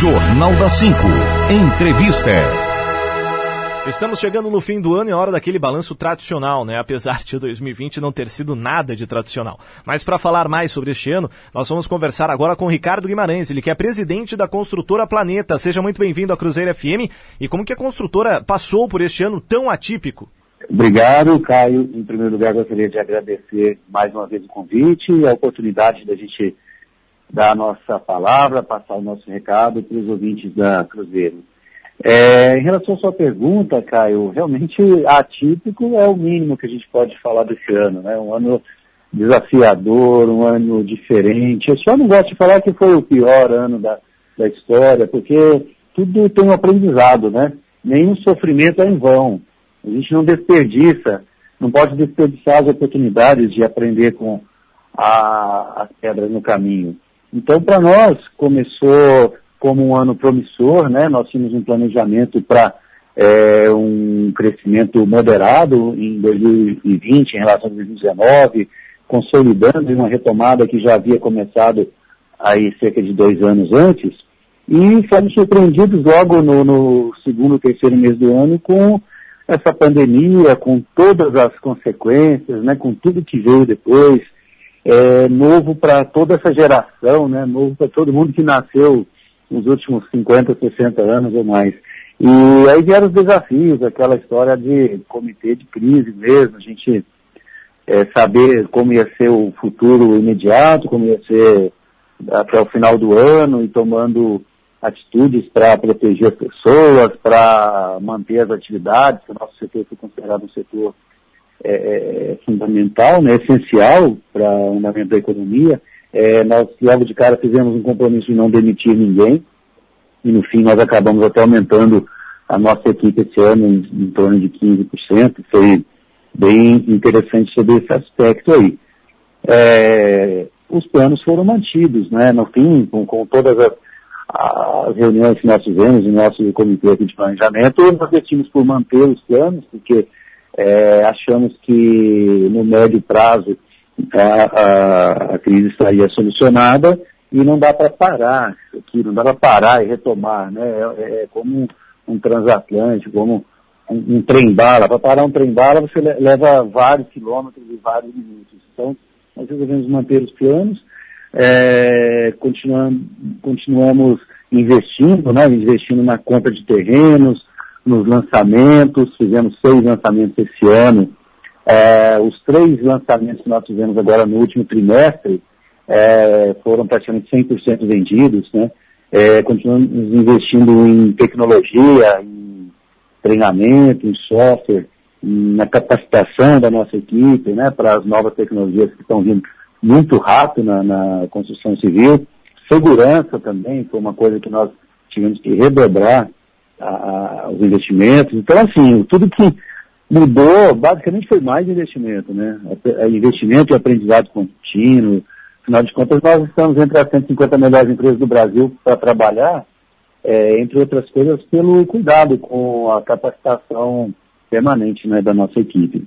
Jornal da 5. Entrevista. Estamos chegando no fim do ano e é hora daquele balanço tradicional, né? Apesar de 2020 não ter sido nada de tradicional. Mas para falar mais sobre este ano, nós vamos conversar agora com Ricardo Guimarães, ele que é presidente da construtora Planeta. Seja muito bem-vindo à Cruzeiro FM. E como que a construtora passou por este ano tão atípico? Obrigado, Caio. Em primeiro lugar, gostaria de agradecer mais uma vez o convite e a oportunidade da gente dar a nossa palavra, passar o nosso recado para os ouvintes da Cruzeiro. É, em relação à sua pergunta, Caio, realmente atípico é o mínimo que a gente pode falar desse ano, né? Um ano desafiador, um ano diferente. Eu só não gosto de falar que foi o pior ano da, da história, porque tudo tem um aprendizado, né? Nenhum sofrimento é em vão. A gente não desperdiça, não pode desperdiçar as oportunidades de aprender com a, as pedras no caminho. Então, para nós, começou como um ano promissor, né? Nós tínhamos um planejamento para é, um crescimento moderado em 2020 em relação a 2019, consolidando uma retomada que já havia começado aí cerca de dois anos antes, e fomos surpreendidos logo no, no segundo, terceiro mês do ano com essa pandemia, com todas as consequências, né, com tudo que veio depois, é, novo para toda essa geração, né, novo para todo mundo que nasceu nos últimos 50, 60 anos ou mais. E aí vieram os desafios, aquela história de comitê de crise mesmo, a gente é, saber como ia ser o futuro imediato, como ia ser até o final do ano e tomando atitudes para proteger as pessoas, para manter as atividades, o nosso setor foi considerado um setor é, é, fundamental, né, essencial para o andamento da economia. É, nós logo de cara fizemos um compromisso de não demitir ninguém e no fim nós acabamos até aumentando a nossa equipe esse ano em, em torno de 15%. Foi bem interessante sobre esse aspecto aí. É, os planos foram mantidos, né? No fim, com, com todas as, as, reuniões que nós tivemos em nosso comitê de planejamento, nós decidimos por manter os planos, porque é, achamos que no médio prazo a, a, a crise estaria solucionada e não dá para parar isso aqui, não dá para parar e retomar, né? É, é como um, um, transatlântico, como um, um trem-bala. Para parar um trem-bala você leva vários quilômetros e vários minutos. Então, nós devemos manter os planos, é, continuamos, continuamos investindo, né? Investindo na compra de terrenos, nos lançamentos, fizemos seis lançamentos esse ano. É, os três lançamentos que nós fizemos agora no último trimestre é, foram praticamente 100% vendidos, né? É, continuamos investindo em tecnologia, em treinamento, em software, na capacitação da nossa equipe, né, para as novas tecnologias que estão vindo muito rápido na, na construção civil. Segurança também foi uma coisa que nós tivemos que redobrar a, a, os investimentos. Então, assim, tudo que mudou, basicamente foi mais investimento, né? Investimento e aprendizado contínuo. Afinal de contas, nós estamos entre as 150 melhores empresas do Brasil para trabalhar, é, entre outras coisas, pelo cuidado com a capacitação permanente né, da nossa equipe.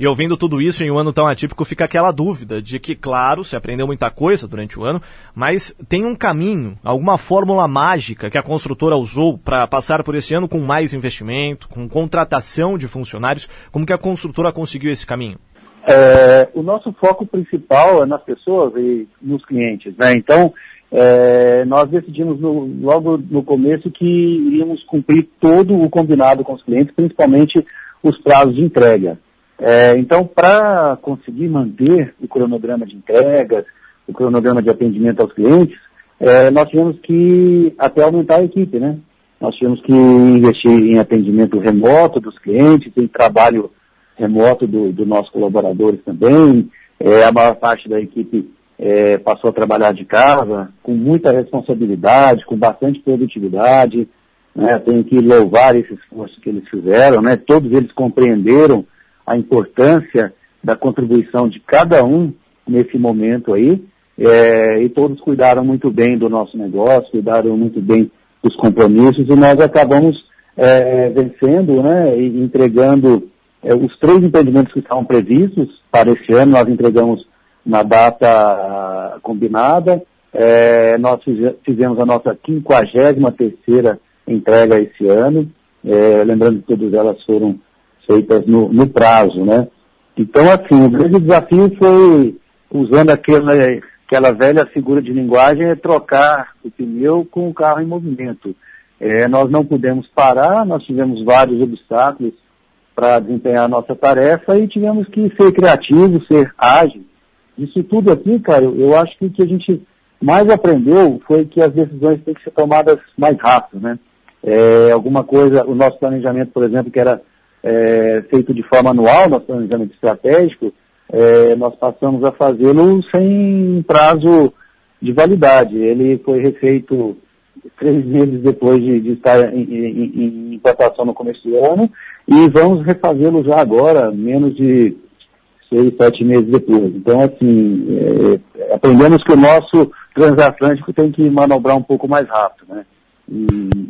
E ouvindo tudo isso em um ano tão atípico, fica aquela dúvida de que, claro, se aprendeu muita coisa durante o ano, mas tem um caminho, alguma fórmula mágica que a construtora usou para passar por esse ano com mais investimento, com contratação de funcionários. Como que a construtora conseguiu esse caminho? É, o nosso foco principal é nas pessoas e nos clientes, né? Então, é, nós decidimos no, logo no começo que iríamos cumprir todo o combinado com os clientes, principalmente os prazos de entrega. É, então, para conseguir manter o cronograma de entregas, o cronograma de atendimento aos clientes, é, nós tivemos que até aumentar a equipe, né? Nós tivemos que investir em atendimento remoto dos clientes, em trabalho remoto dos do nossos colaboradores também. É, a maior parte da equipe é, passou a trabalhar de casa, com muita responsabilidade, com bastante produtividade. Né? Tenho que louvar esse esforço que eles fizeram, né? Todos eles compreenderam a importância da contribuição de cada um nesse momento aí, é, e todos cuidaram muito bem do nosso negócio, cuidaram muito bem dos compromissos, e nós acabamos é, vencendo, né, e entregando é, os três empreendimentos que estavam previstos para esse ano, nós entregamos na data combinada, É, nós fizemos a nossa 53 terceira entrega esse ano, é, lembrando que todas elas foram feitas no, no, prazo, né? Então, assim, o grande desafio foi, usando aquela, aquela velha figura de linguagem, é trocar o pneu com o carro em movimento. É, nós não pudemos parar, nós tivemos vários obstáculos para desempenhar a nossa tarefa e tivemos que ser criativos, ser ágeis. Isso tudo aqui, cara, eu acho que o que a gente mais aprendeu foi que as decisões têm que ser tomadas mais rápido, né? É, alguma coisa, o nosso planejamento, por exemplo, que era é, feito de forma anual, nosso planejamento estratégico, é, nós passamos a fazê-lo sem prazo de validade. Ele foi refeito três meses depois de, de estar em, em, implantação no começo do ano e vamos refazê-lo já agora, menos de seis, sete meses depois. Então, assim, é, aprendemos que o nosso transatlântico tem que manobrar um pouco mais rápido, né? E,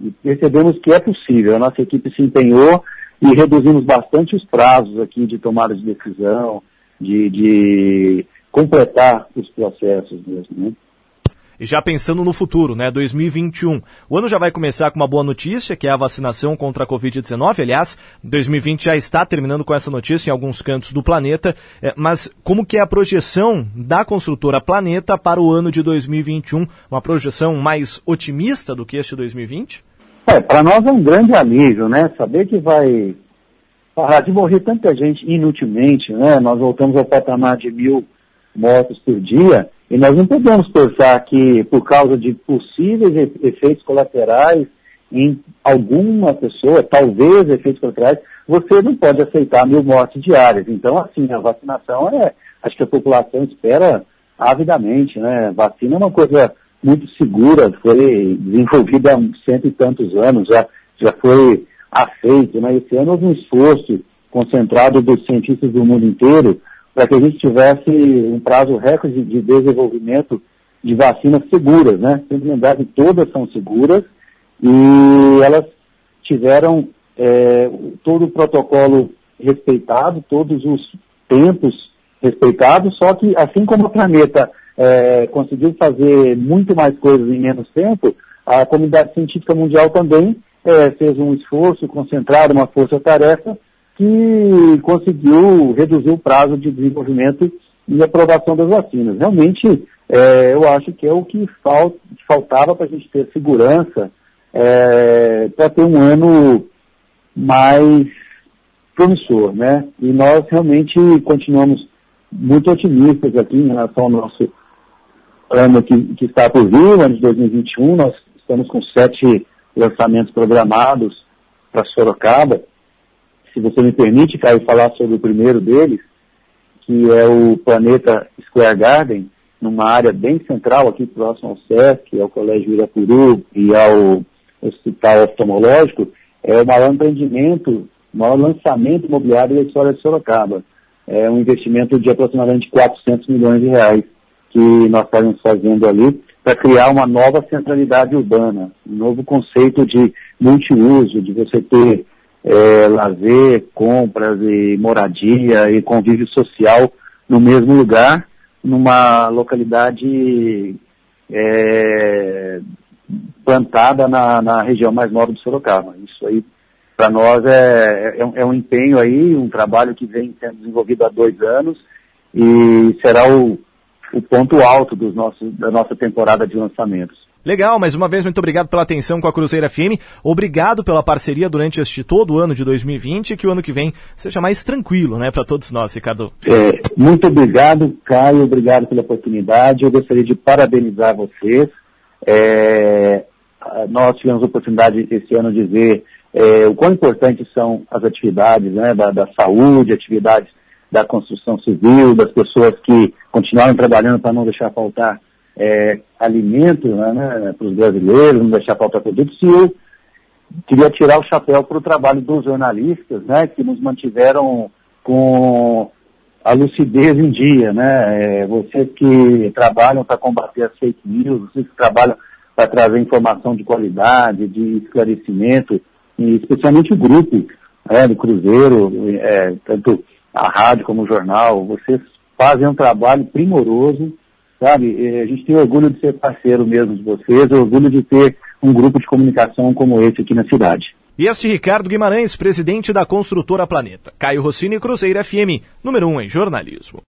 e percebemos que é possível. A nossa equipe se empenhou e reduzimos bastante os prazos aqui de tomada de decisão, de, de completar os processos mesmo, né? E já pensando no futuro, né, 2021. O ano já vai começar com uma boa notícia, que é a vacinação contra a Covid-19. Aliás, 2020 já está terminando com essa notícia em alguns cantos do planeta. É, mas como que é a projeção da construtora Planeta para o ano de 2021? Uma projeção mais otimista do que este 2020? É, para nós é um grande alívio, né? Saber que vai parar de morrer tanta gente inutilmente, né? Nós voltamos ao patamar de mil mortos por dia e nós não podemos pensar que, por causa de possíveis efeitos colaterais em alguma pessoa, talvez efeitos colaterais, você não pode aceitar mil mortes diárias. Então, assim, a vacinação é, acho que a população espera avidamente, né? Vacina é uma coisa muito segura, foi desenvolvida há cento e tantos anos, já, já foi aceito, né? Esse ano houve um esforço concentrado dos cientistas do mundo inteiro para que a gente tivesse um prazo recorde de desenvolvimento de vacinas seguras, né? Sempre lembrar que todas são seguras e elas tiveram é, todo o protocolo respeitado, todos os tempos respeitados, só que assim como o planeta é, conseguiu fazer muito mais coisas em menos tempo, a comunidade científica mundial também é, fez um esforço concentrado, uma força-tarefa que conseguiu reduzir o prazo de desenvolvimento e aprovação das vacinas. Realmente, é, eu acho que é o que fal faltava para a gente ter segurança é, para ter um ano mais promissor, né? E nós realmente continuamos muito otimistas aqui em relação ao nosso ano que, que está por vir, ano de 2021. Nós estamos com sete lançamentos programados para Sorocaba se você me permite, Caio, falar sobre o primeiro deles, que é o Planeta Square Garden, numa área bem central aqui próximo ao SESC, ao Colégio Irapuru e ao Hospital Oftalmológico, é o maior empreendimento, o maior lançamento imobiliário da história de Sorocaba. É um investimento de aproximadamente 400 milhões de reais que nós estamos fazendo ali para criar uma nova centralidade urbana, um novo conceito de multiuso, de você ter é, lazer, compras e moradia e convívio social no mesmo lugar, numa localidade é, plantada na, na, região mais nobre de Sorocaba. Isso aí, para nós, é, é, é, um empenho aí, um trabalho que vem sendo desenvolvido há dois anos e será o, o ponto alto dos nossos, da nossa temporada de lançamentos. Legal, mais uma vez, muito obrigado pela atenção com a Cruzeira FM. Obrigado pela parceria durante este todo o ano de 2020 e que o ano que vem seja mais tranquilo, né, para todos nós, Ricardo. É, muito obrigado, Caio, obrigado pela oportunidade. Eu gostaria de parabenizar vocês. É, nós tivemos a oportunidade esse ano de ver é, o quão importantes são as atividades né, da, da saúde, atividades da construção civil, das pessoas que continuaram trabalhando para não deixar faltar é, alimento né, né, para os brasileiros, não deixar faltar produtos, e eu queria tirar o chapéu para o trabalho dos jornalistas, né, que nos mantiveram com a lucidez em dia, né, é, vocês que trabalham para combater as fake news, vocês que trabalham para trazer informação de qualidade, de esclarecimento, e especialmente o grupo né, do Cruzeiro, é, tanto a rádio como jornal, vocês fazem um trabalho primoroso sabe? A gente tem orgulho de ser parceiro mesmo de vocês, orgulho de ter um grupo de comunicação como esse aqui na cidade. E este Ricardo Guimarães, presidente da construtora Planeta. Caio Rossini Cruzeiro FM, número 1 um em jornalismo.